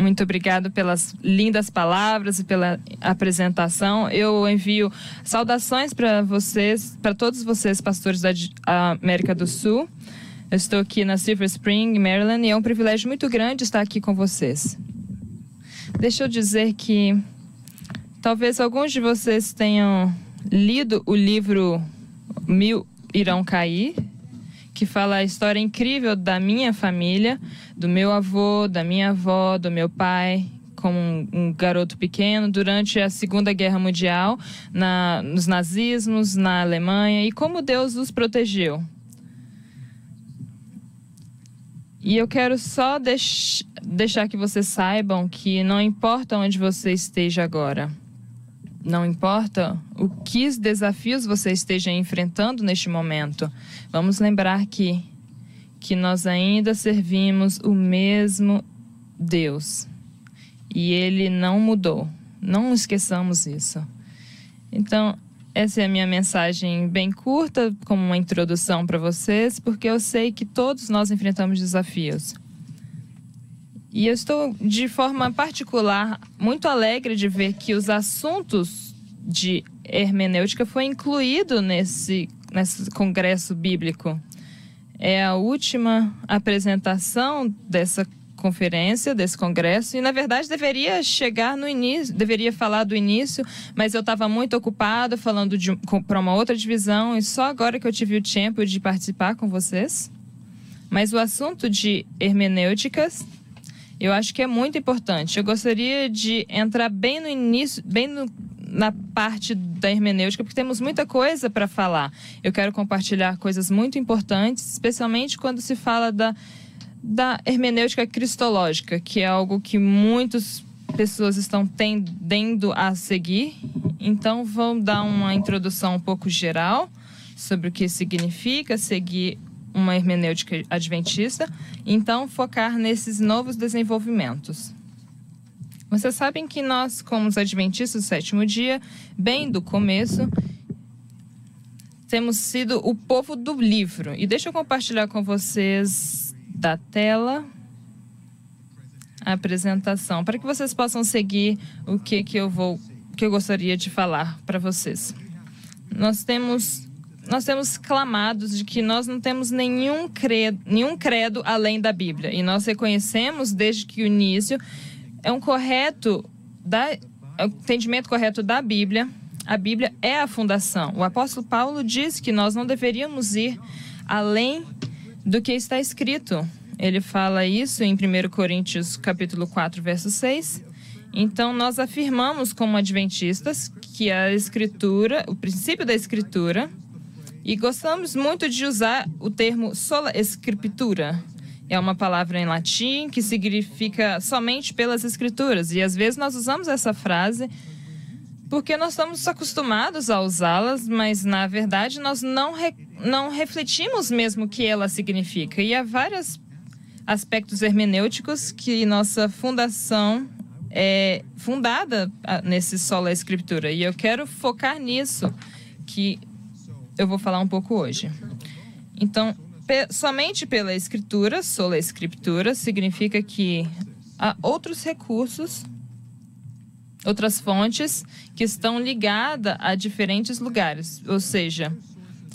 Muito obrigado pelas lindas palavras e pela apresentação. Eu envio saudações para vocês, para todos vocês, pastores da América do Sul. Eu estou aqui na Silver Spring, Maryland, e é um privilégio muito grande estar aqui com vocês. Deixa eu dizer que talvez alguns de vocês tenham lido o livro Mil Irão Cair, que fala a história incrível da minha família, do meu avô, da minha avó, do meu pai, como um, garoto pequeno durante a Segunda Guerra Mundial, na, nos nazismos, na Alemanha, e como Deus os protegeu. E eu quero só deix deixar que vocês saibam que não importa onde você esteja agora, não importa o que desafios você esteja enfrentando neste momento, vamos lembrar que que nós ainda servimos o mesmo Deus. E ele não mudou. Não esqueçamos isso. Então, essa é a minha mensagem bem curta, como uma introdução para vocês, porque eu sei que todos nós enfrentamos desafios. E eu estou, de forma particular, muito alegre de ver que os assuntos de hermenêutica foi incluído nesse, nesse congresso bíblico. É a última apresentação dessa conferência, desse congresso, e na verdade deveria chegar no início, deveria falar do início, mas eu estava muito ocupado falando para uma outra divisão, e só agora que eu tive o tempo de participar com vocês. Mas o assunto de hermenêuticas eu acho que é muito importante. Eu gostaria de entrar bem no início, bem no, na parte da hermenêutica, porque temos muita coisa para falar. Eu quero compartilhar coisas muito importantes, especialmente quando se fala da, da hermenêutica cristológica, que é algo que muitas pessoas estão tendendo a seguir. Então, vou dar uma introdução um pouco geral sobre o que significa seguir uma hermenêutica adventista, então focar nesses novos desenvolvimentos. Vocês sabem que nós, como os adventistas do sétimo dia, bem do começo, temos sido o povo do livro. E deixa eu compartilhar com vocês da tela a apresentação, para que vocês possam seguir o que, que eu vou que eu gostaria de falar para vocês. Nós temos nós temos clamados de que nós não temos nenhum credo, nenhum credo além da Bíblia. E nós reconhecemos desde que o início é um correto da, é um entendimento correto da Bíblia. A Bíblia é a fundação. O apóstolo Paulo diz que nós não deveríamos ir além do que está escrito. Ele fala isso em 1 Coríntios capítulo 4, verso 6. Então nós afirmamos como adventistas que a escritura, o princípio da escritura e gostamos muito de usar o termo sola escritura. É uma palavra em latim que significa somente pelas escrituras. E às vezes nós usamos essa frase porque nós estamos acostumados a usá-las, mas na verdade nós não, re, não refletimos mesmo o que ela significa. E há vários aspectos hermenêuticos que nossa fundação é fundada nesse sola escritura. E eu quero focar nisso, que eu vou falar um pouco hoje. Então, pe somente pela escritura, sola escritura, significa que há outros recursos, outras fontes que estão ligadas a diferentes lugares, ou seja,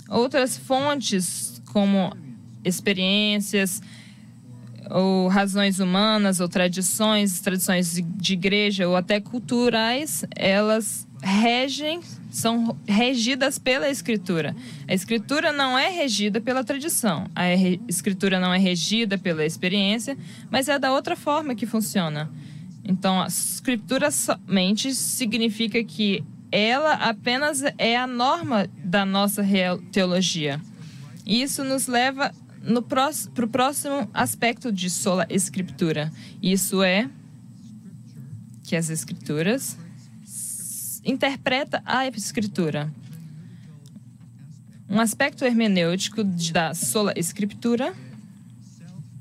outras fontes como experiências, ou razões humanas, ou tradições, tradições de igreja, ou até culturais, elas regem são regidas pela escritura. A escritura não é regida pela tradição. A escritura não é regida pela experiência, mas é da outra forma que funciona. Então, a escritura somente significa que ela apenas é a norma da nossa teologia. E isso nos leva para o próximo aspecto de sola escritura. Isso é que as escrituras interpreta a escritura. Um aspecto hermenêutico da sola escritura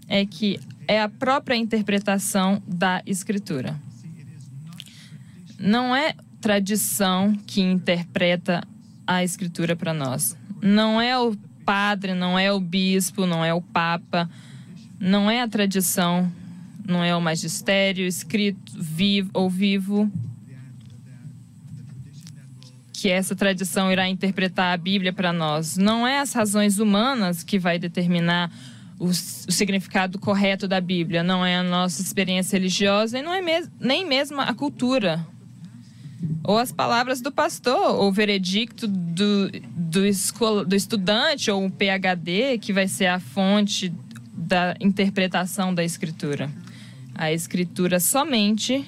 é que é a própria interpretação da escritura. Não é tradição que interpreta a escritura para nós. Não é o padre, não é o bispo, não é o papa, não é a tradição não é o magistério escrito vivo ou vivo que essa tradição irá interpretar a Bíblia para nós. Não é as razões humanas que vai determinar o, o, significado correto da Bíblia. Não é a nossa experiência religiosa e não é mes nem mesmo a cultura. Ou as palavras do pastor, ou o veredicto do, do, escola, do estudante, ou o PhD, que vai ser a fonte da interpretação da Escritura. A Escritura somente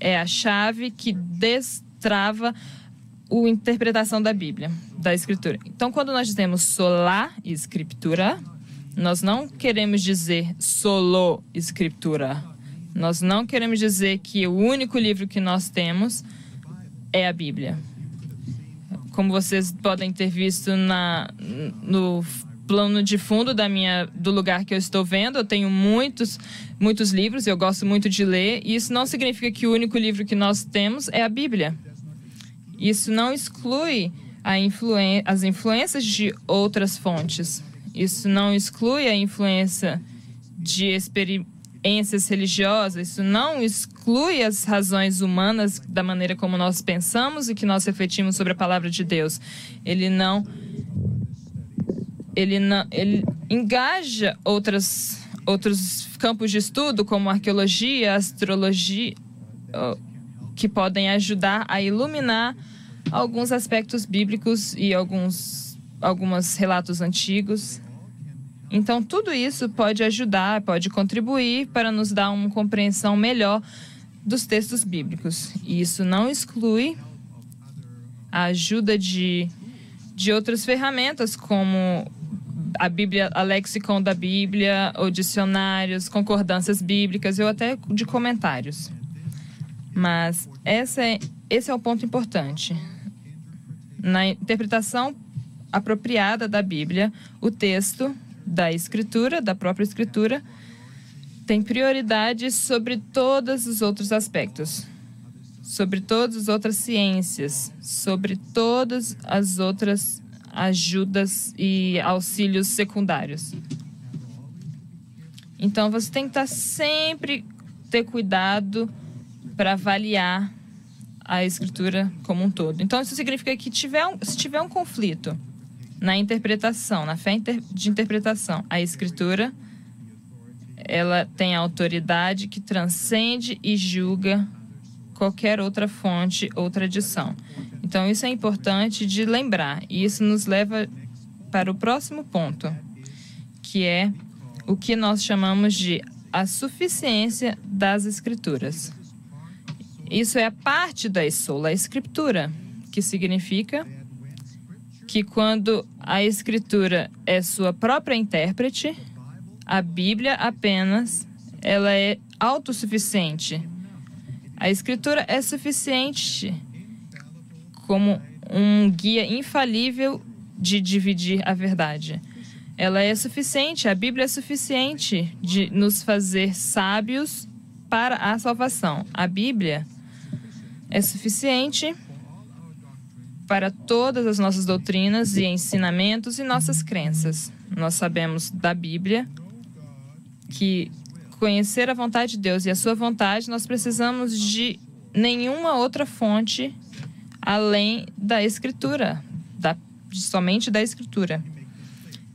é a chave que destrava a interpretação da Bíblia, da Escritura. Então, quando nós dizemos sola Escritura, nós não queremos dizer solo Escritura. Nós não queremos dizer que o único livro que nós temos é a Bíblia. Como vocês podem ter visto na, no plano de fundo da minha, do lugar que eu estou vendo, eu tenho muitos, muitos livros, eu gosto muito de ler, e isso não significa que o único livro que nós temos é a Bíblia. Isso não exclui influen as influências de outras fontes. Isso não exclui a influência de experiências religiosas. Isso não exclui as razões humanas da maneira como nós pensamos e que nós refletimos sobre a palavra de Deus. Ele não ele não ele engaja outras outros campos de estudo como arqueologia, astrologia, que podem ajudar a iluminar alguns aspectos bíblicos e alguns alguns relatos antigos. Então, tudo isso pode ajudar, pode contribuir para nos dar uma compreensão melhor dos textos bíblicos. E isso não exclui a ajuda de, de outras ferramentas, como a Bíblia, a lexicon da Bíblia, ou dicionários, concordâncias bíblicas, ou até de comentários. Mas essa é, esse é o ponto importante. Na interpretação apropriada da Bíblia, o texto da Escritura, da própria Escritura, tem prioridade sobre todos os outros aspectos, sobre todas as outras ciências, sobre todas as outras ajudas e auxílios secundários. Então você tem que estar sempre ter cuidado para avaliar a escritura como um todo. Então isso significa que tiver um, se tiver um conflito na interpretação, na fé de interpretação, a escritura ela tem autoridade que transcende e julga qualquer outra fonte ou tradição. Então isso é importante de lembrar e isso nos leva para o próximo ponto, que é o que nós chamamos de a suficiência das escrituras. Isso é a parte da sola escritura, que significa que quando a escritura é sua própria intérprete, a Bíblia apenas ela é autossuficiente. A escritura é suficiente como um guia infalível de dividir a verdade. Ela é suficiente, a Bíblia é suficiente de nos fazer sábios para a salvação. A Bíblia é suficiente para todas as nossas doutrinas e ensinamentos e nossas crenças. Nós sabemos da Bíblia que conhecer a vontade de Deus e a sua vontade, nós precisamos de nenhuma outra fonte além da escritura, da, somente da escritura.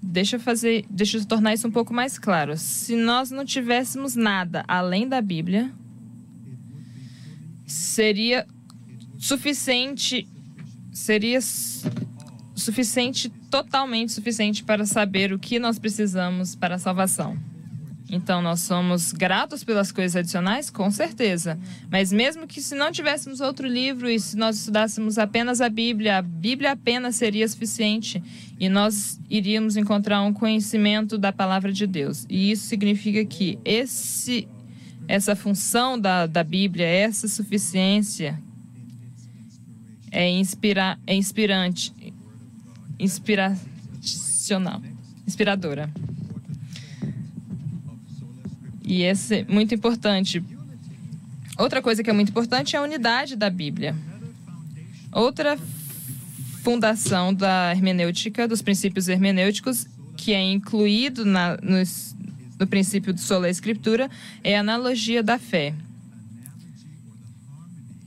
Deixa eu fazer, deixa eu tornar isso um pouco mais claro. Se nós não tivéssemos nada além da Bíblia, seria suficiente seria suficiente totalmente suficiente para saber o que nós precisamos para a salvação. Então, nós somos gratos pelas coisas adicionais? Com certeza. Mas mesmo que se não tivéssemos outro livro e se nós estudássemos apenas a Bíblia, a Bíblia apenas seria suficiente e nós iríamos encontrar um conhecimento da palavra de Deus. E isso significa que esse essa função da, da Bíblia, essa suficiência é, inspira, é inspirante, inspiracional, inspiradora. E esse é muito importante. Outra coisa que é muito importante é a unidade da Bíblia. Outra fundação da hermenêutica, dos princípios hermenêuticos, que é incluído na, nos, do princípio do sola escritura é a analogia da fé.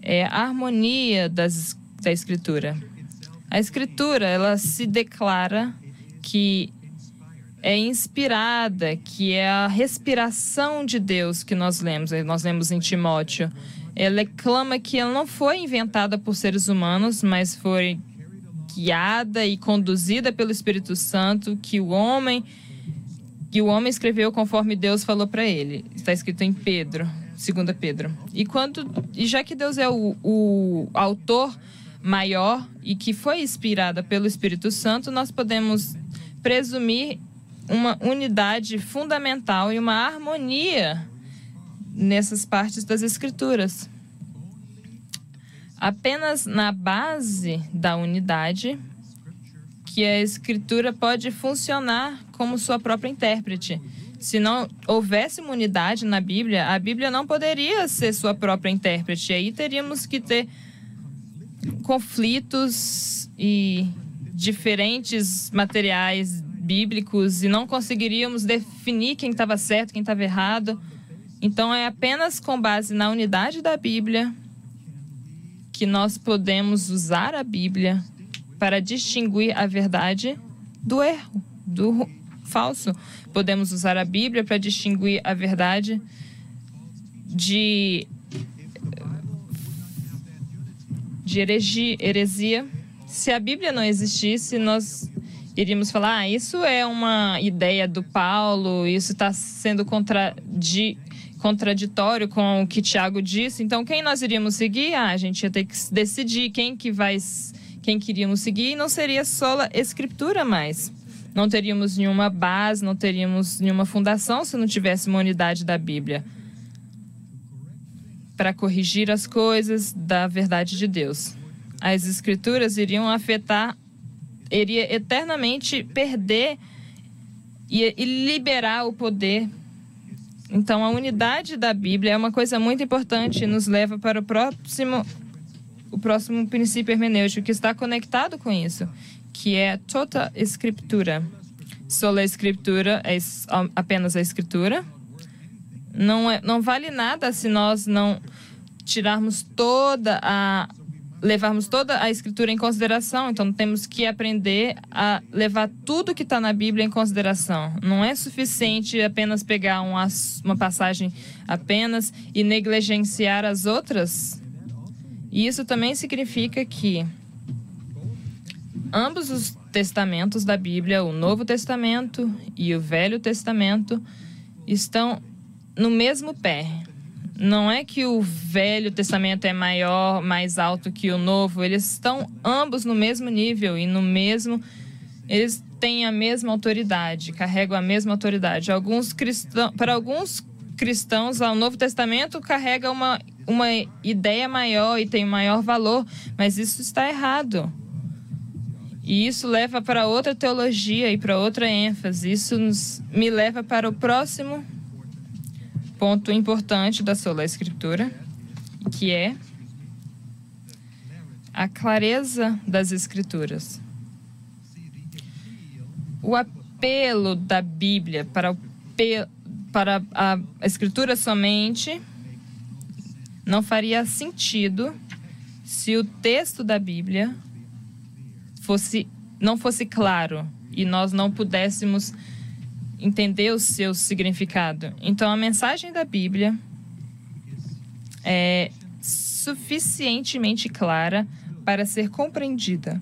É a harmonia das, da escritura. A escritura, ela se declara que é inspirada, que é a respiração de Deus que nós lemos, nós lemos em Timóteo. Ela clama que ela não foi inventada por seres humanos, mas foi guiada e conduzida pelo Espírito Santo, que o homem que o homem escreveu conforme Deus falou para ele. Está escrito em Pedro, 2 Pedro. E quando e já que Deus é o, o autor maior e que foi inspirada pelo Espírito Santo, nós podemos presumir uma unidade fundamental e uma harmonia nessas partes das escrituras. Apenas na base da unidade que a escritura pode funcionar como sua própria intérprete. Se não houvesse unidade na Bíblia, a Bíblia não poderia ser sua própria intérprete. Aí teríamos que ter conflitos e diferentes materiais bíblicos e não conseguiríamos definir quem estava certo, quem estava errado. Então é apenas com base na unidade da Bíblia que nós podemos usar a Bíblia para distinguir a verdade do erro, do falso. Podemos usar a Bíblia para distinguir a verdade de de heresia. Se a Bíblia não existisse, nós iríamos falar: ah, isso é uma ideia do Paulo, isso está sendo contradi contraditório com o que Tiago disse. Então, quem nós iríamos seguir? Ah, a gente ia ter que decidir quem que vai quem queríamos seguir, não seria só a escritura mais. Não teríamos nenhuma base, não teríamos nenhuma fundação se não tivesse uma unidade da Bíblia para corrigir as coisas da verdade de Deus. As escrituras iriam afetar, iria eternamente perder e, e liberar o poder. Então, a unidade da Bíblia é uma coisa muito importante e nos leva para o próximo o próximo princípio hermenêutico que está conectado com isso, que é toda escritura. Sola escritura é apenas a escritura. Não, é, não vale nada se nós não tirarmos toda a levarmos toda a escritura em consideração. Então temos que aprender a levar tudo que está na Bíblia em consideração. Não é suficiente apenas pegar uma, uma passagem apenas e negligenciar as outras e isso também significa que ambos os testamentos da Bíblia, o Novo Testamento e o Velho Testamento, estão no mesmo pé. Não é que o Velho Testamento é maior, mais alto que o Novo, eles estão ambos no mesmo nível e no mesmo eles têm a mesma autoridade, carregam a mesma autoridade. Alguns cristãos, para alguns cristãos, o Novo Testamento carrega uma uma ideia maior e tem maior valor, mas isso está errado. E isso leva para outra teologia e para outra ênfase. Isso nos, me leva para o próximo ponto importante da sola escritura, que é a clareza das escrituras. O apelo da Bíblia para, o, para a escritura somente não faria sentido se o texto da Bíblia fosse não fosse claro e nós não pudéssemos entender o seu significado. Então a mensagem da Bíblia é suficientemente clara para ser compreendida.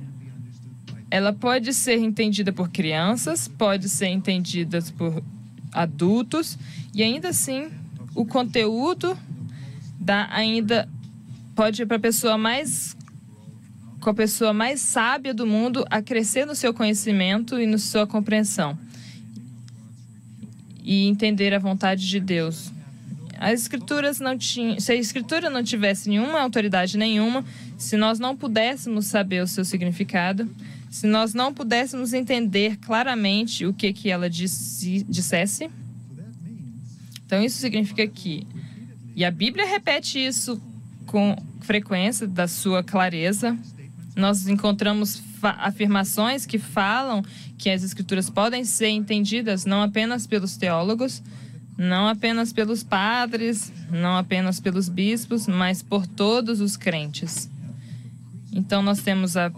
Ela pode ser entendida por crianças, pode ser entendida por adultos e ainda assim o conteúdo dá ainda pode para a pessoa mais com a pessoa mais sábia do mundo a crescer no seu conhecimento e na sua compreensão e entender a vontade de Deus. As escrituras não tinham, se a escritura não tivesse nenhuma autoridade nenhuma, se nós não pudéssemos saber o seu significado, se nós não pudéssemos entender claramente o que que ela disse, dissesse, então isso significa que e a Bíblia repete isso com frequência, da sua clareza. nós encontramos afirmações que falam que as escrituras podem ser entendidas não apenas pelos teólogos, não apenas pelos padres, não apenas pelos bispos, mas por todos os crentes. Então nós temos a,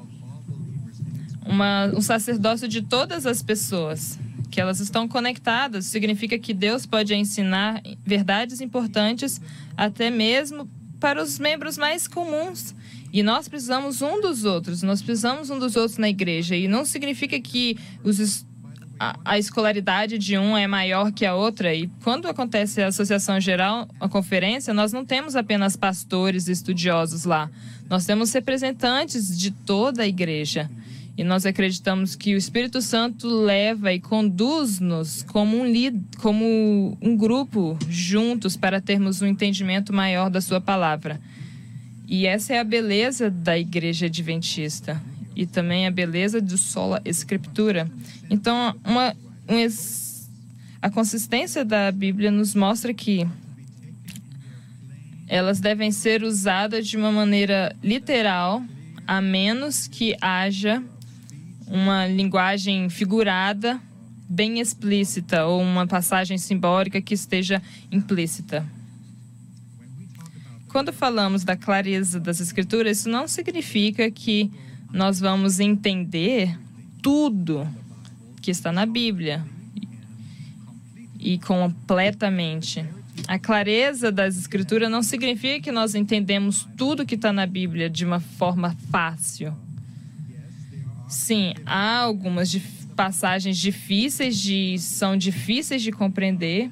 uma, um sacerdócio de todas as pessoas, que elas estão conectadas. Significa que Deus pode ensinar verdades importantes até mesmo para os membros mais comuns. E nós precisamos um dos outros, nós precisamos um dos outros na igreja. E não significa que os, a, a, escolaridade de um é maior que a outra. E quando acontece a associação geral, a conferência, nós não temos apenas pastores estudiosos lá. Nós temos representantes de toda a igreja. E nós acreditamos que o Espírito Santo leva e conduz-nos como um, como um grupo juntos para termos um entendimento maior da Sua palavra. E essa é a beleza da igreja adventista e também a beleza do sola escritura. Então, uma, um, a consistência da Bíblia nos mostra que elas devem ser usadas de uma maneira literal, a menos que haja uma linguagem figurada bem explícita ou uma passagem simbólica que esteja implícita. Quando falamos da clareza das Escrituras, isso não significa que nós vamos entender tudo que está na Bíblia e completamente. A clareza das Escrituras não significa que nós entendemos tudo que está na Bíblia de uma forma fácil. Sim, há algumas passagens difíceis de são difíceis de compreender,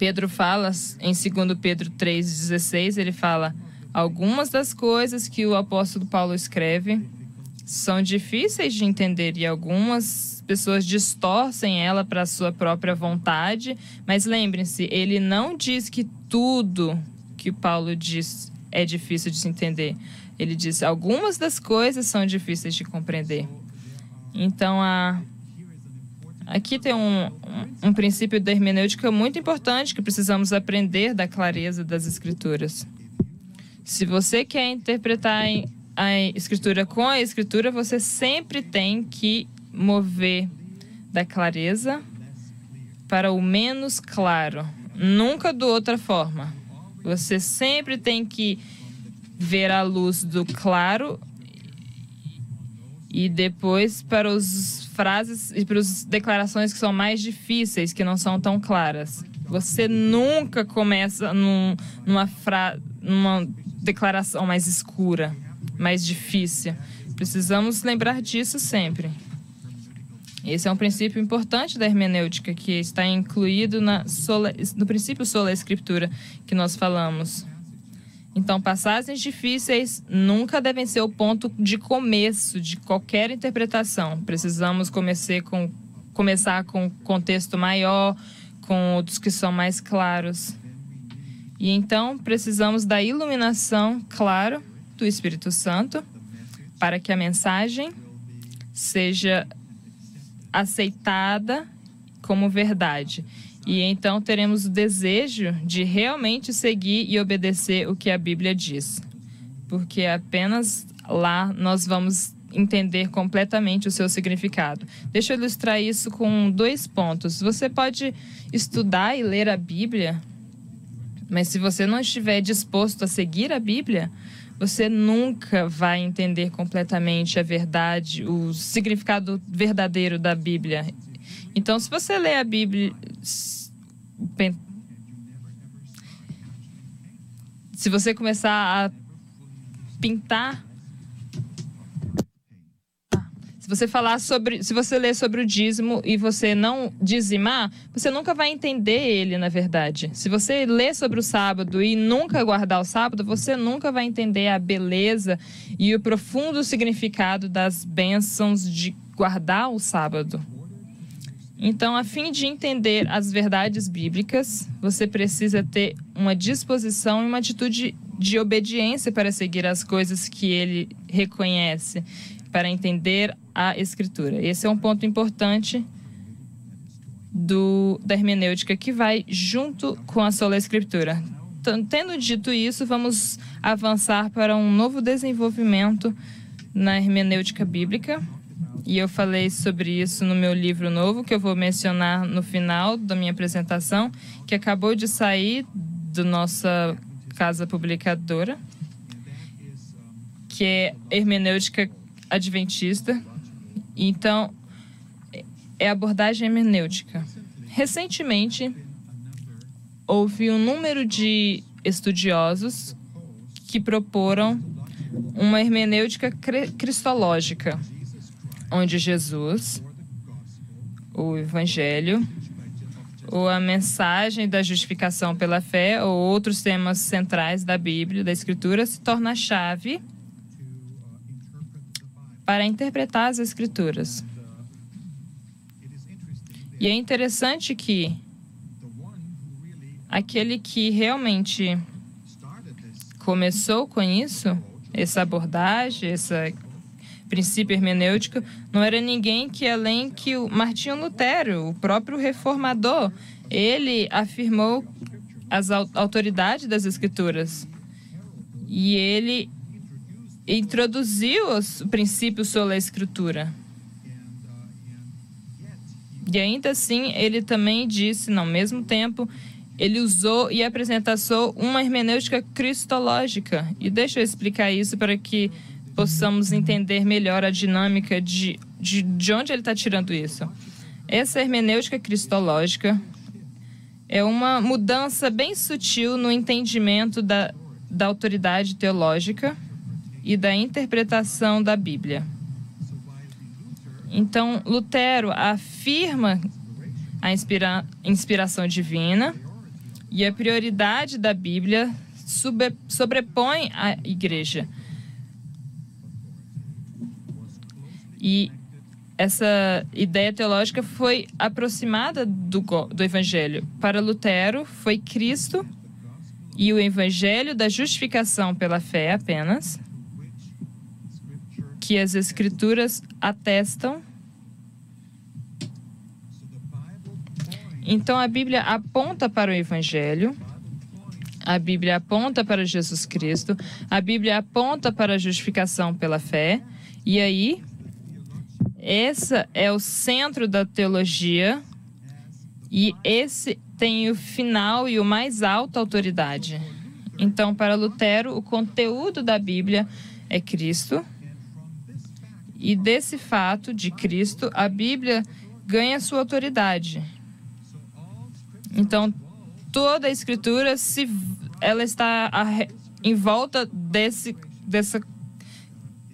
Pedro fala em 2 Pedro 3,16, ele fala: algumas das coisas que o apóstolo Paulo escreve são difíceis de entender e algumas pessoas distorcem ela para sua própria vontade, mas lembrem-se, ele não diz que tudo que Paulo diz é difícil de se entender. Ele diz algumas das coisas são difíceis de compreender. Então a Aqui tem um, um, um princípio da hermenêutica muito importante que precisamos aprender da clareza das escrituras. Se você quer interpretar a escritura com a escritura, você sempre tem que mover da clareza para o menos claro, nunca de outra forma. Você sempre tem que ver a luz do claro e depois para os frases e para as declarações que são mais difíceis, que não são tão claras. Você nunca começa num, numa, fra, numa declaração mais escura, mais difícil. Precisamos lembrar disso sempre. Esse é um princípio importante da hermenêutica que está incluído na sola, no princípio sola escritura que nós falamos. Então, passagens difíceis nunca devem ser o ponto de começo de qualquer interpretação. Precisamos comecei com, começar com contexto maior, com outros que são mais claros. E então precisamos da iluminação, claro, do Espírito Santo, para que a mensagem seja aceitada como verdade. E então teremos o desejo de realmente seguir e obedecer o que a Bíblia diz. Porque apenas lá nós vamos entender completamente o seu significado. Deixa eu ilustrar isso com dois pontos. Você pode estudar e ler a Bíblia, mas se você não estiver disposto a seguir a Bíblia, você nunca vai entender completamente a verdade, o significado verdadeiro da Bíblia. Então, se você lê a Bíblia, se você começar a pintar se você falar sobre, se você ler sobre o dízimo e você não dizimar, você nunca vai entender ele, na verdade. Se você ler sobre o sábado e nunca guardar o sábado, você nunca vai entender a beleza e o profundo significado das bênçãos de guardar o sábado. Então, a fim de entender as verdades bíblicas, você precisa ter uma disposição e uma atitude de obediência para seguir as coisas que ele reconhece, para entender a Escritura. Esse é um ponto importante do, da hermenêutica que vai junto com a sola Escritura. Tendo dito isso, vamos avançar para um novo desenvolvimento na hermenêutica bíblica. E eu falei sobre isso no meu livro novo, que eu vou mencionar no final da minha apresentação, que acabou de sair do nossa casa publicadora, que é Hermenêutica Adventista. Então, é abordagem hermenêutica. Recentemente, houve um número de estudiosos que proporam uma hermenêutica cristológica, onde Jesus, o Evangelho, ou a mensagem da justificação pela fé, ou outros temas centrais da Bíblia, da Escritura, se torna a chave para interpretar as Escrituras. E é interessante que aquele que realmente começou com isso, essa abordagem, esse princípio hermenêutico, não era ninguém que além que o Martinho Lutero, o próprio reformador, ele afirmou as autoridades das escrituras. E ele introduziu o princípio sobre a escritura. E ainda assim, ele também disse, no mesmo tempo, ele usou e apresentou uma hermenêutica cristológica. E deixa eu explicar isso para que possamos entender melhor a dinâmica de, de, de onde ele está tirando isso. Essa hermenêutica cristológica é uma mudança bem sutil no entendimento da, da autoridade teológica e da interpretação da Bíblia. Então, Lutero afirma a inspira, inspiração divina e a prioridade da Bíblia sobrepõe a igreja. E essa ideia teológica foi aproximada do, do Evangelho. Para Lutero, foi Cristo e o Evangelho da justificação pela fé apenas, que as Escrituras atestam Então a Bíblia aponta para o Evangelho, a Bíblia aponta para Jesus Cristo, a Bíblia aponta para a justificação pela fé, e aí esse é o centro da teologia e esse tem o final e o mais alta autoridade. Então, para Lutero, o conteúdo da Bíblia é Cristo. E desse fato de Cristo, a Bíblia ganha sua autoridade. Então, toda a escritura se ela está em volta desse dessa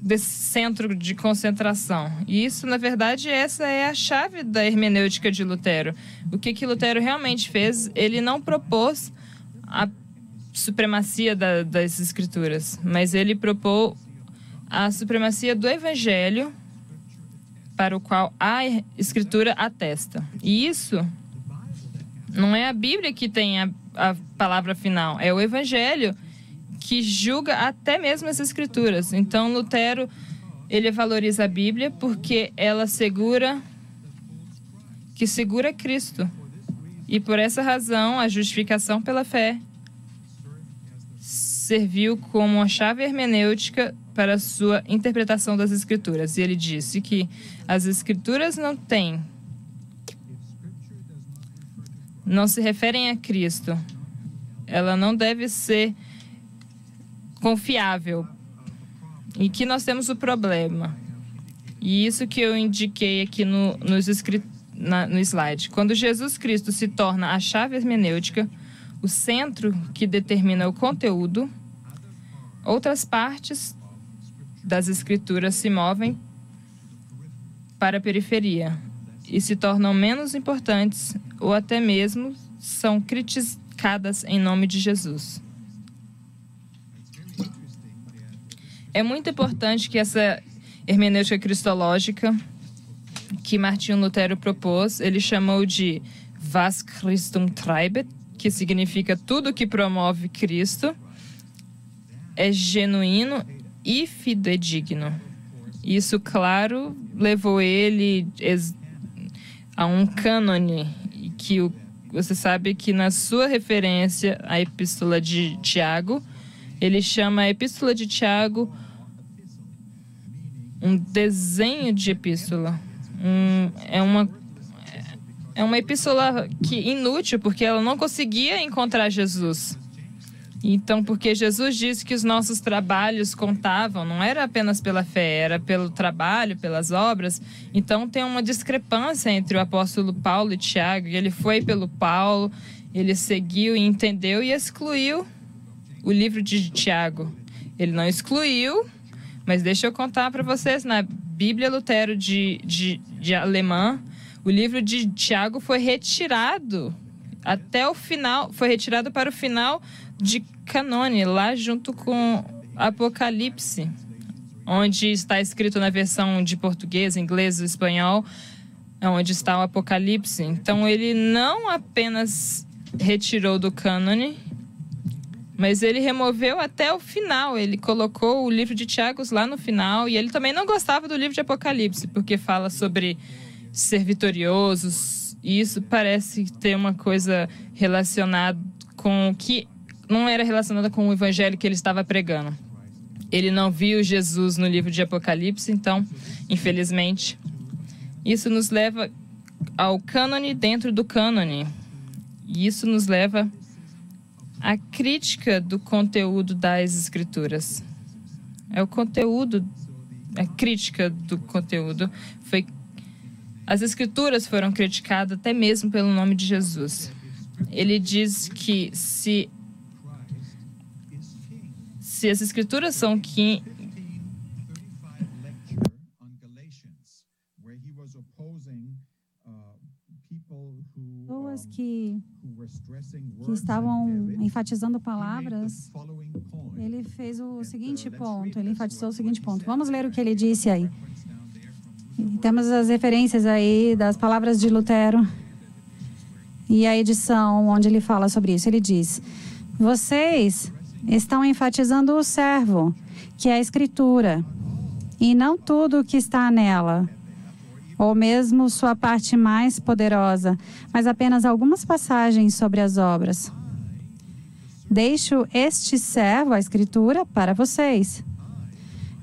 desse centro de concentração. E isso, na verdade, essa é a chave da hermenêutica de Lutero. O que que Lutero realmente fez? Ele não propôs a supremacia da, das escrituras, mas ele propôs a supremacia do evangelho para o qual a escritura atesta. E isso não é a Bíblia que tem a, a palavra final, é o Evangelho que julga até mesmo as Escrituras. Então, Lutero ele valoriza a Bíblia porque ela segura que segura Cristo. E por essa razão, a justificação pela fé serviu como uma chave hermenêutica para sua interpretação das Escrituras. E ele disse que as Escrituras não têm não se referem a Cristo, ela não deve ser confiável. E que nós temos o problema. E isso que eu indiquei aqui no, nos na, no slide. Quando Jesus Cristo se torna a chave hermenêutica, o centro que determina o conteúdo, outras partes das escrituras se movem para a periferia e se tornam menos importantes ou até mesmo são criticadas em nome de Jesus. É muito importante que essa hermenêutica cristológica que Martinho Lutero propôs, ele chamou de Was Christum treibet, que significa tudo que promove Cristo, é genuíno e fidedigno. Isso, claro, levou ele a um cânone que o, você sabe que na sua referência à Epístola de Tiago, ele chama a Epístola de Tiago um desenho de epístola. Um, é uma é uma epístola que inútil porque ela não conseguia encontrar Jesus. Então, porque Jesus disse que os nossos trabalhos contavam, não era apenas pela fé, era pelo trabalho, pelas obras. Então, tem uma discrepância entre o apóstolo Paulo e Tiago. Ele foi pelo Paulo, ele seguiu e entendeu e excluiu o livro de Tiago. Ele não excluiu, mas deixa eu contar para vocês: na Bíblia Lutero de, de, de alemã, o livro de Tiago foi retirado até o final, foi retirado para o final de Canone, lá junto com Apocalipse, onde está escrito na versão de português, inglês espanhol, onde está o Apocalipse. Então ele não apenas retirou do cânone, mas ele removeu até o final. Ele colocou o livro de Tiago lá no final. E ele também não gostava do livro de Apocalipse, porque fala sobre ser vitoriosos. E isso parece ter uma coisa relacionada com o que não era relacionada com o evangelho que ele estava pregando. Ele não viu Jesus no livro de Apocalipse, então, infelizmente, isso nos leva ao cânone dentro do cânone. E isso nos leva à crítica do conteúdo das escrituras. É o conteúdo, a crítica do conteúdo foi as escrituras foram criticadas até mesmo pelo nome de Jesus. Ele diz que se se as escrituras são que pessoas que, que estavam enfatizando palavras, ele fez o seguinte ponto, ele enfatizou o seguinte ponto. Vamos ler o que ele disse aí. Temos as referências aí das palavras de Lutero e a edição onde ele fala sobre isso. Ele diz: Vocês estão enfatizando o servo, que é a Escritura, e não tudo o que está nela, ou mesmo sua parte mais poderosa, mas apenas algumas passagens sobre as obras. Deixo este servo, a Escritura, para vocês.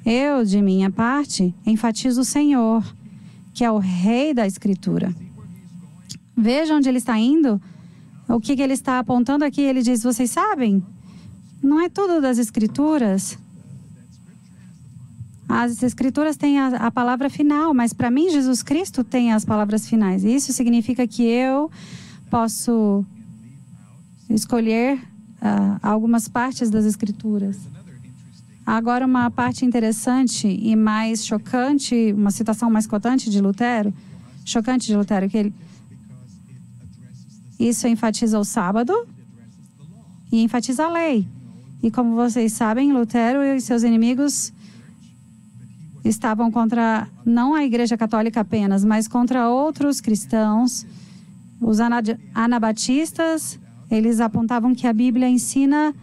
Eu, de minha parte, enfatizo o Senhor, que é o Rei da Escritura. Veja onde ele está indo. O que, que ele está apontando aqui? Ele diz: Vocês sabem? Não é tudo das Escrituras. As Escrituras têm a, a palavra final, mas para mim, Jesus Cristo tem as palavras finais. Isso significa que eu posso escolher uh, algumas partes das Escrituras. Agora, uma parte interessante e mais chocante, uma citação mais cotante de Lutero, chocante de Lutero, que ele, isso enfatiza o sábado e enfatiza a lei. E como vocês sabem, Lutero e seus inimigos estavam contra não a Igreja Católica apenas, mas contra outros cristãos. Os anabatistas, eles apontavam que a Bíblia ensina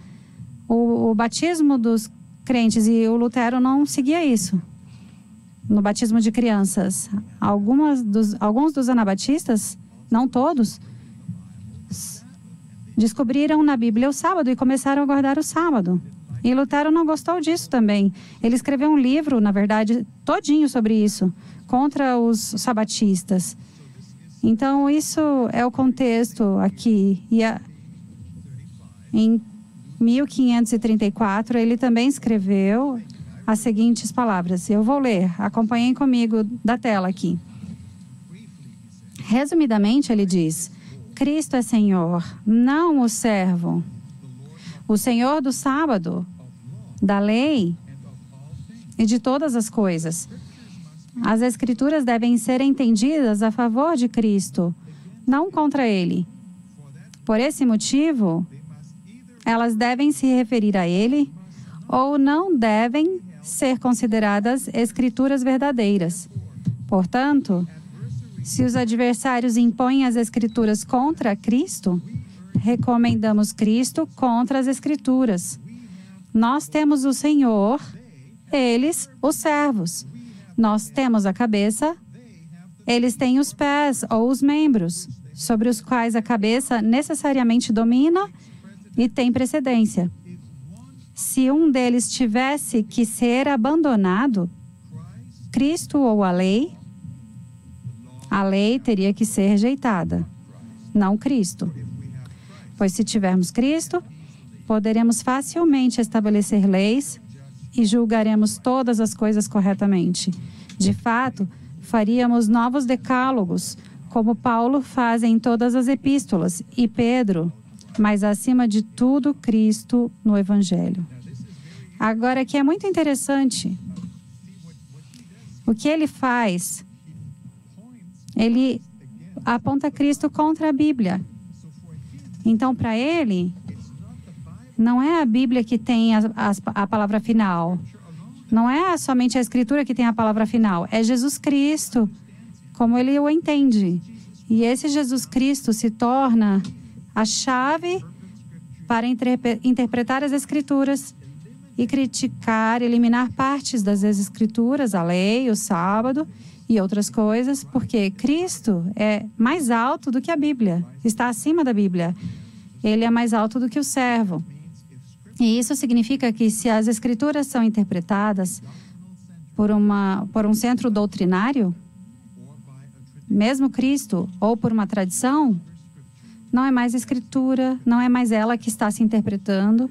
o, o batismo dos crentes e o Lutero não seguia isso. No batismo de crianças, algumas dos, alguns dos anabatistas, não todos, descobriram na Bíblia o sábado e começaram a guardar o sábado. E Lutero não gostou disso também. Ele escreveu um livro, na verdade, todinho sobre isso, contra os sabatistas. Então, isso é o contexto aqui. E a, em 1534, ele também escreveu as seguintes palavras. Eu vou ler, acompanhem comigo da tela aqui. Resumidamente, ele diz: Cristo é Senhor, não o servo. O Senhor do sábado, da lei e de todas as coisas. As Escrituras devem ser entendidas a favor de Cristo, não contra Ele. Por esse motivo, elas devem se referir a Ele ou não devem ser consideradas Escrituras verdadeiras. Portanto, se os adversários impõem as Escrituras contra Cristo, recomendamos Cristo contra as Escrituras. Nós temos o Senhor, eles, os servos. Nós temos a cabeça, eles têm os pés ou os membros, sobre os quais a cabeça necessariamente domina e tem precedência. Se um deles tivesse que ser abandonado, Cristo ou a lei, a lei teria que ser rejeitada, não Cristo. Pois se tivermos Cristo, poderemos facilmente estabelecer leis e julgaremos todas as coisas corretamente. De fato, faríamos novos decálogos, como Paulo faz em todas as epístolas, e Pedro, mas acima de tudo, Cristo no Evangelho. Agora, que é muito interessante, o que ele faz, ele aponta Cristo contra a Bíblia. Então, para ele, não é a Bíblia que tem a, a, a, palavra final. Não é somente a Escritura que tem a palavra final. É Jesus Cristo, como ele o entende. E esse Jesus Cristo se torna a chave para interpretar as Escrituras e criticar, eliminar partes das Escrituras, a lei, o sábado e outras coisas, porque Cristo é mais alto do que a Bíblia, está acima da Bíblia. Ele é mais alto do que o servo. E isso significa que se as escrituras são interpretadas por, uma, por um centro doutrinário, mesmo Cristo, ou por uma tradição, não é mais escritura, não é mais ela que está se interpretando,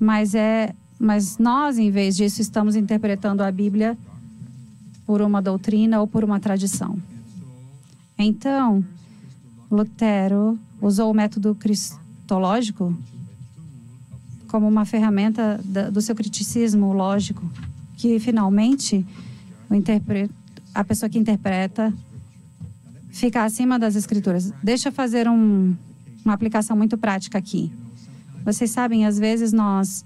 mas é mas nós, em vez disso, estamos interpretando a Bíblia por uma doutrina ou por uma tradição. Então, Lutero usou o método cristológico como uma ferramenta do seu criticismo lógico, que finalmente a pessoa que interpreta fica acima das escrituras. Deixa eu fazer um, uma aplicação muito prática aqui. Vocês sabem, às vezes nós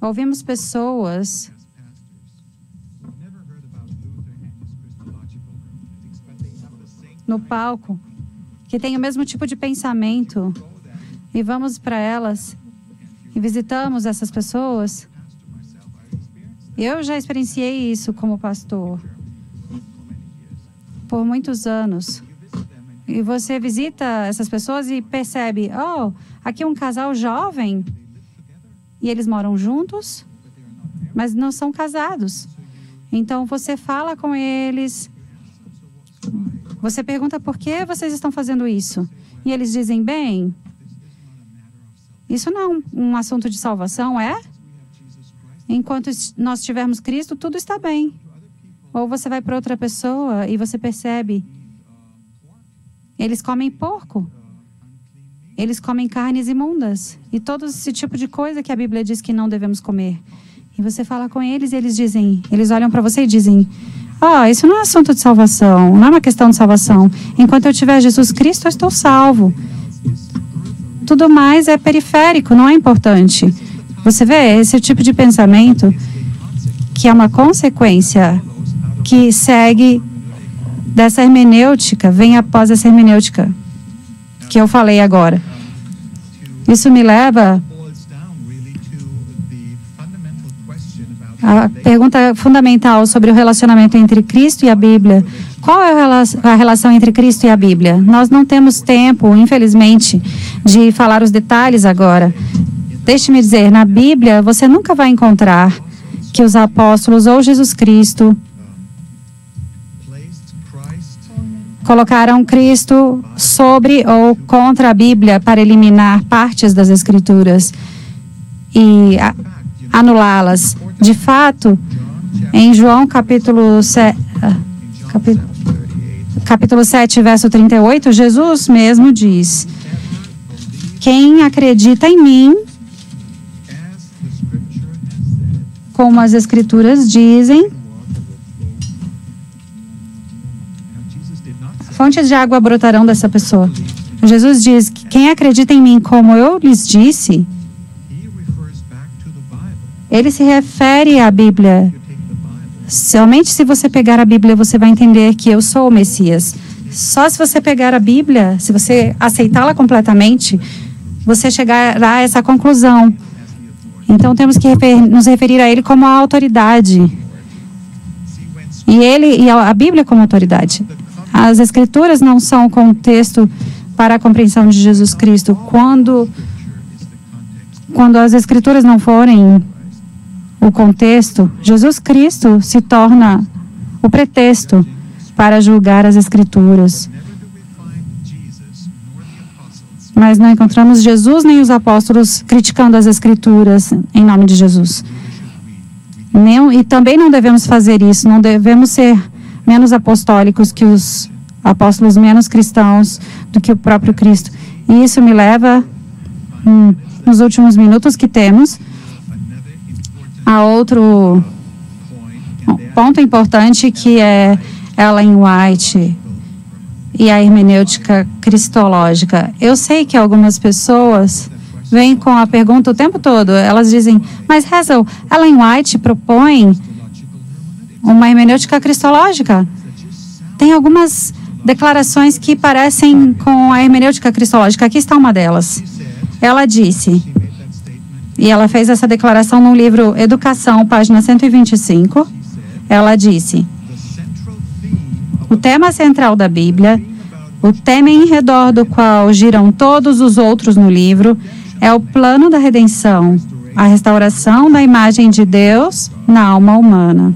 ouvimos pessoas no palco que têm o mesmo tipo de pensamento e vamos para elas e visitamos essas pessoas. Eu já experienciei isso como pastor por muitos anos. E você visita essas pessoas e percebe, oh, aqui é um casal jovem e eles moram juntos, mas não são casados. Então você fala com eles, você pergunta por que vocês estão fazendo isso. E eles dizem, bem, isso não é um, um assunto de salvação, é? Enquanto nós tivermos Cristo, tudo está bem. Ou você vai para outra pessoa e você percebe. Eles comem porco. Eles comem carnes imundas. E todo esse tipo de coisa que a Bíblia diz que não devemos comer. E você fala com eles e eles dizem, eles olham para você e dizem: Ó, oh, isso não é assunto de salvação, não é uma questão de salvação. Enquanto eu tiver Jesus Cristo, eu estou salvo. Tudo mais é periférico, não é importante. Você vê esse tipo de pensamento que é uma consequência que segue dessa hermenêutica, vem após essa hermenêutica que eu falei agora. Isso me leva à pergunta fundamental sobre o relacionamento entre Cristo e a Bíblia. Qual é a relação entre Cristo e a Bíblia? Nós não temos tempo, infelizmente, de falar os detalhes agora. Deixe-me dizer, na Bíblia você nunca vai encontrar que os apóstolos ou Jesus Cristo colocaram Cristo sobre ou contra a Bíblia para eliminar partes das Escrituras e anulá-las. De fato, em João capítulo 7, capítulo capítulo 7, verso 38, Jesus mesmo diz: Quem acredita em mim, como as Escrituras dizem, fontes de água brotarão dessa pessoa. Jesus diz que quem acredita em mim, como eu lhes disse, ele se refere à Bíblia. Somente se você pegar a Bíblia, você vai entender que eu sou o Messias. Só se você pegar a Bíblia, se você aceitá-la completamente, você chegará a essa conclusão. Então temos que nos referir a ele como a autoridade. E ele e a Bíblia como autoridade. As escrituras não são o contexto para a compreensão de Jesus Cristo. Quando quando as escrituras não forem o contexto, Jesus Cristo se torna o pretexto para julgar as Escrituras. Mas não encontramos Jesus nem os apóstolos criticando as Escrituras em nome de Jesus. Nem, e também não devemos fazer isso, não devemos ser menos apostólicos que os apóstolos, menos cristãos do que o próprio Cristo. E isso me leva, hum, nos últimos minutos que temos, a outro ponto importante que é Ellen White e a hermenêutica cristológica. Eu sei que algumas pessoas vêm com a pergunta o tempo todo. Elas dizem, mas Hazel, Ellen White propõe uma hermenêutica cristológica. Tem algumas declarações que parecem com a hermenêutica cristológica. Aqui está uma delas. Ela disse, e ela fez essa declaração no livro Educação, página 125. Ela disse: O tema central da Bíblia, o tema em redor do qual giram todos os outros no livro, é o plano da redenção, a restauração da imagem de Deus na alma humana.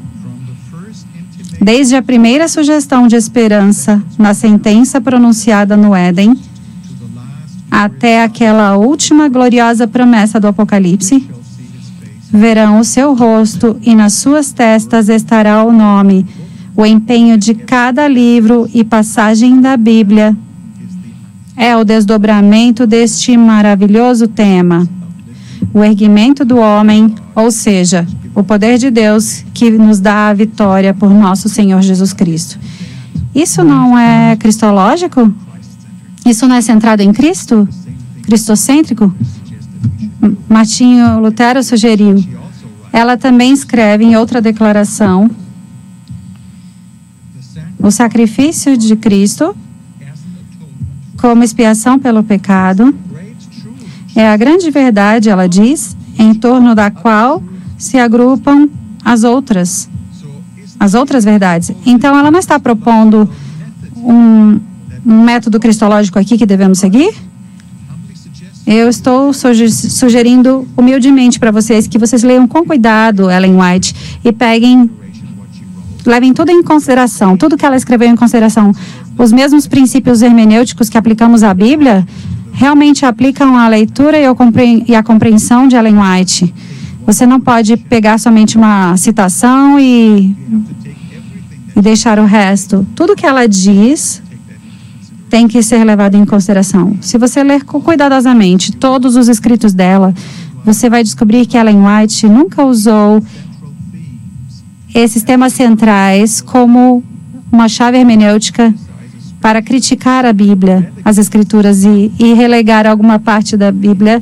Desde a primeira sugestão de esperança na sentença pronunciada no Éden, até aquela última gloriosa promessa do Apocalipse, verão o seu rosto e nas suas testas estará o nome, o empenho de cada livro e passagem da Bíblia. É o desdobramento deste maravilhoso tema, o erguimento do homem, ou seja, o poder de Deus que nos dá a vitória por nosso Senhor Jesus Cristo. Isso não é cristológico? Isso não é centrado em Cristo? Cristocêntrico? Martinho Lutero sugeriu. Ela também escreve em outra declaração: o sacrifício de Cristo como expiação pelo pecado é a grande verdade, ela diz, em torno da qual se agrupam as outras, as outras verdades. Então, ela não está propondo um, um método cristológico aqui que devemos seguir? Eu estou sugerindo humildemente para vocês que vocês leiam com cuidado Ellen White e peguem, levem tudo em consideração, tudo que ela escreveu em consideração. Os mesmos princípios hermenêuticos que aplicamos à Bíblia realmente aplicam à leitura e à compreensão de Ellen White. Você não pode pegar somente uma citação e, e deixar o resto. Tudo que ela diz tem que ser levado em consideração. Se você ler cuidadosamente todos os escritos dela, você vai descobrir que Ellen White nunca usou esses temas centrais como uma chave hermenêutica para criticar a Bíblia, as Escrituras e, e relegar alguma parte da Bíblia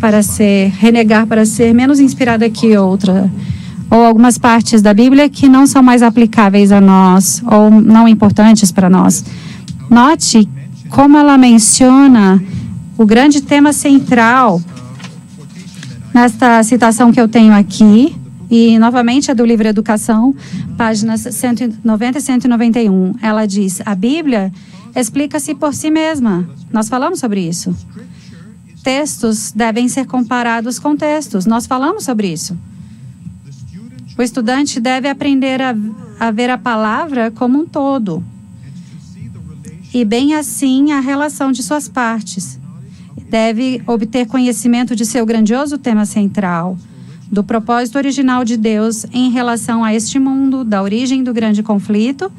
para ser renegar para ser menos inspirada que outra ou algumas partes da Bíblia que não são mais aplicáveis a nós ou não importantes para nós. Note como ela menciona o grande tema central nesta citação que eu tenho aqui, e novamente é do livro Educação, páginas 190 e 191. Ela diz: A Bíblia explica-se por si mesma. Nós falamos sobre isso. Textos devem ser comparados com textos. Nós falamos sobre isso. O estudante deve aprender a, a ver a palavra como um todo e bem assim a relação de suas partes. Deve obter conhecimento de seu grandioso tema central, do propósito original de Deus em relação a este mundo, da origem do grande conflito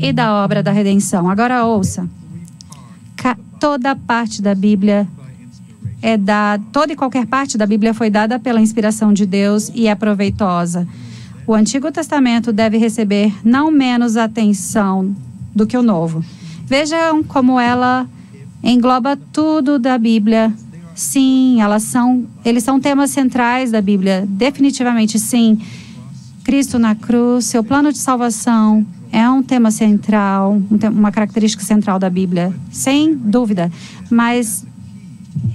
e da obra da redenção. Agora ouça. toda parte da Bíblia é dada, toda e qualquer parte da Bíblia foi dada pela inspiração de Deus e é proveitosa. O Antigo Testamento deve receber não menos atenção do que o Novo. Vejam como ela engloba tudo da Bíblia. Sim, elas são, eles são temas centrais da Bíblia, definitivamente sim. Cristo na cruz, seu plano de salvação é um tema central, uma característica central da Bíblia, sem dúvida. Mas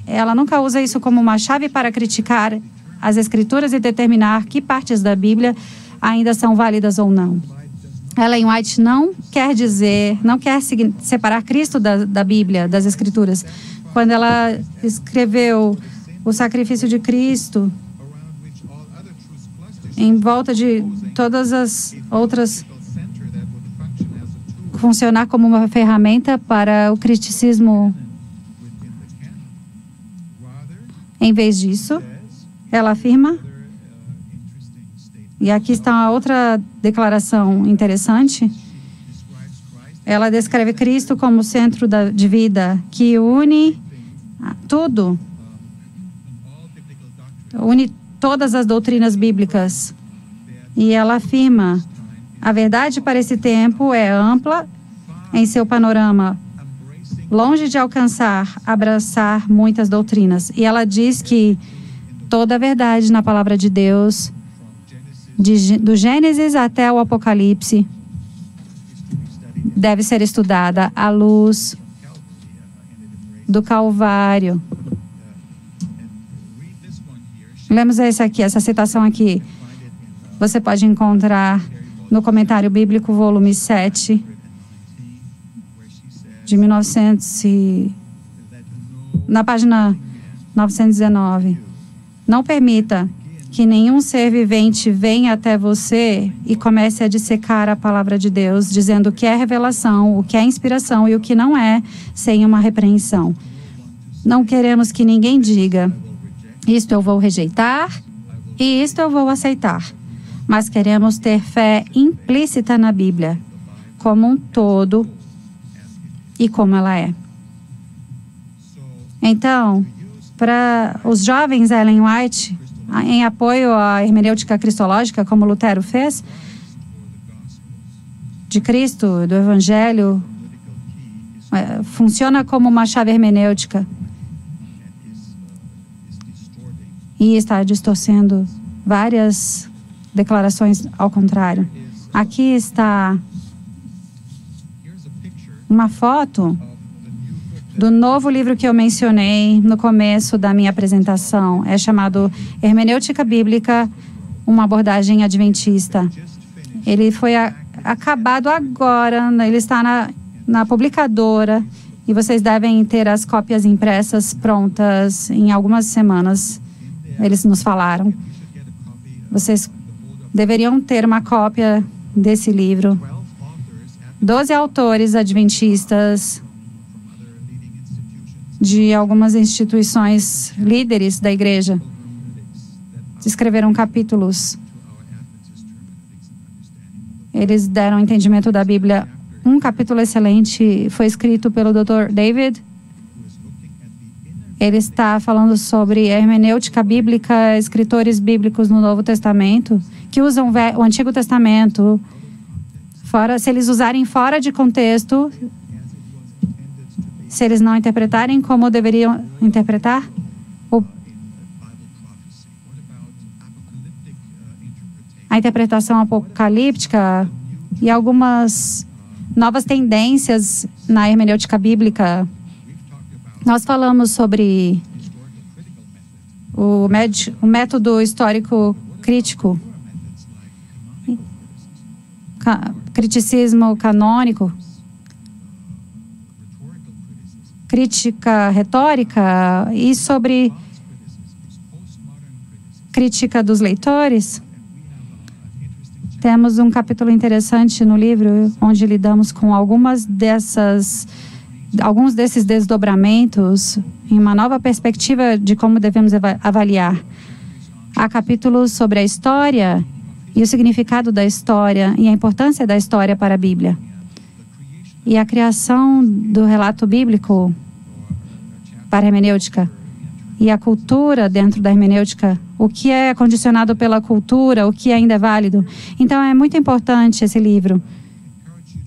ela nunca usa isso como uma chave para criticar as Escrituras e determinar que partes da Bíblia ainda são válidas ou não. Ellen White não quer dizer, não quer separar Cristo da, da Bíblia, das Escrituras. Quando ela escreveu o sacrifício de Cristo, em volta de todas as outras funcionar como uma ferramenta para o criticismo. Em vez disso, ela afirma, e aqui está uma outra declaração interessante. Ela descreve Cristo como centro da, de vida que une tudo, une todas as doutrinas bíblicas. E ela afirma: a verdade para esse tempo é ampla em seu panorama, longe de alcançar, abraçar muitas doutrinas. E ela diz que toda a verdade na palavra de Deus, de, do Gênesis até o Apocalipse, deve ser estudada à luz do Calvário. Lemos esse aqui, essa citação aqui. Você pode encontrar no comentário bíblico, volume 7, de 1900 e... na página 919. Não permita que nenhum ser vivente venha até você e comece a dissecar a palavra de Deus, dizendo o que é revelação, o que é inspiração e o que não é, sem uma repreensão. Não queremos que ninguém diga: isto eu vou rejeitar e isto eu vou aceitar. Mas queremos ter fé implícita na Bíblia, como um todo e como ela é. Então, para os jovens Ellen White, em apoio à hermenêutica cristológica, como Lutero fez, de Cristo, do Evangelho, é, funciona como uma chave hermenêutica e está distorcendo várias declarações ao contrário. Aqui está uma foto do novo livro que eu mencionei no começo da minha apresentação. É chamado Hermenêutica Bíblica, uma abordagem adventista. Ele foi a, acabado agora, né? ele está na, na publicadora e vocês devem ter as cópias impressas prontas em algumas semanas. Eles nos falaram. Vocês deveriam ter uma cópia desse livro. Doze autores adventistas de algumas instituições líderes da igreja escreveram capítulos. Eles deram entendimento da Bíblia. Um capítulo excelente foi escrito pelo Dr. David. Ele está falando sobre hermenêutica bíblica, escritores bíblicos no Novo Testamento que usam o Antigo Testamento fora, se eles usarem fora de contexto, se eles não interpretarem como deveriam interpretar, o, a interpretação apocalíptica e algumas novas tendências na hermenêutica bíblica. Nós falamos sobre o, o método histórico crítico criticismo canônico, crítica retórica e sobre crítica dos leitores. Temos um capítulo interessante no livro onde lidamos com algumas dessas alguns desses desdobramentos em uma nova perspectiva de como devemos avaliar. Há capítulos sobre a história e o significado da história e a importância da história para a Bíblia. E a criação do relato bíblico para a hermenêutica e a cultura dentro da hermenêutica, o que é condicionado pela cultura, o que ainda é válido. Então é muito importante esse livro.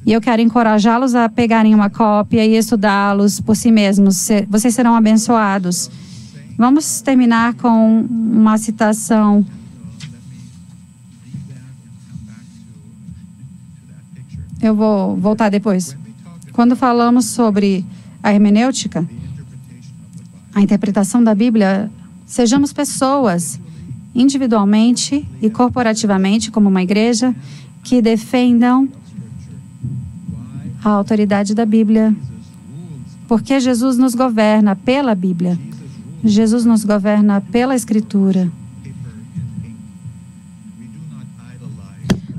E eu quero encorajá-los a pegarem uma cópia e estudá-los por si mesmos. Vocês serão abençoados. Vamos terminar com uma citação Eu vou voltar depois. Quando falamos sobre a hermenêutica, a interpretação da Bíblia, sejamos pessoas, individualmente e corporativamente, como uma igreja, que defendam a autoridade da Bíblia. Porque Jesus nos governa pela Bíblia. Jesus nos governa pela Escritura.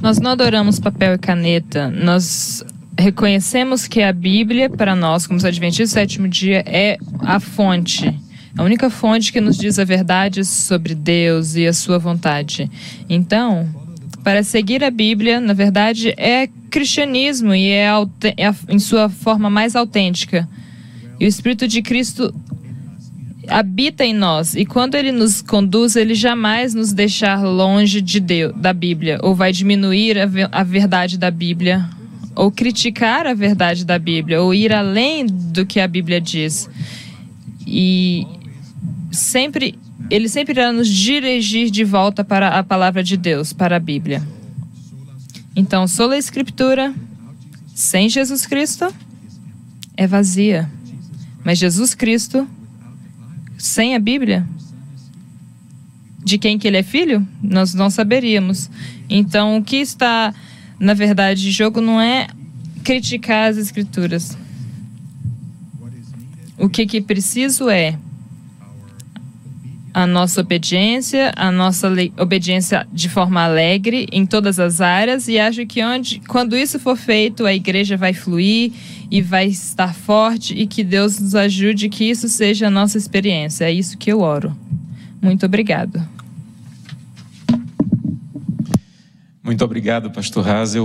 nós não adoramos papel e caneta. Nós reconhecemos que a Bíblia, para nós, como os Adventistas do sétimo dia, é a fonte. A única fonte que nos diz a verdade sobre Deus e a sua vontade. Então, para seguir a Bíblia, na verdade, é cristianismo e é, é em sua forma mais autêntica. E o Espírito de Cristo habita em nós e quando ele nos conduz, ele jamais nos deixar longe de Deus, da Bíblia, ou vai diminuir a, a verdade da Bíblia, ou criticar a verdade da Bíblia, ou ir além do que a Bíblia diz. E sempre ele sempre irá nos dirigir de volta para a palavra de Deus, para a Bíblia. Então, sola escritura sem Jesus Cristo é vazia. Mas Jesus Cristo sem a Bíblia? De quem que ele é filho? Nós não saberíamos. Então, o que está, na verdade, jogo não é criticar as escrituras. O que, que preciso é a nossa obediência, a nossa obediência de forma alegre em todas as áreas e acho que onde, quando isso for feito, a igreja vai fluir e vai estar forte e que Deus nos ajude que isso seja a nossa experiência. É isso que eu oro. Muito obrigado. Muito obrigado, pastor Hazel.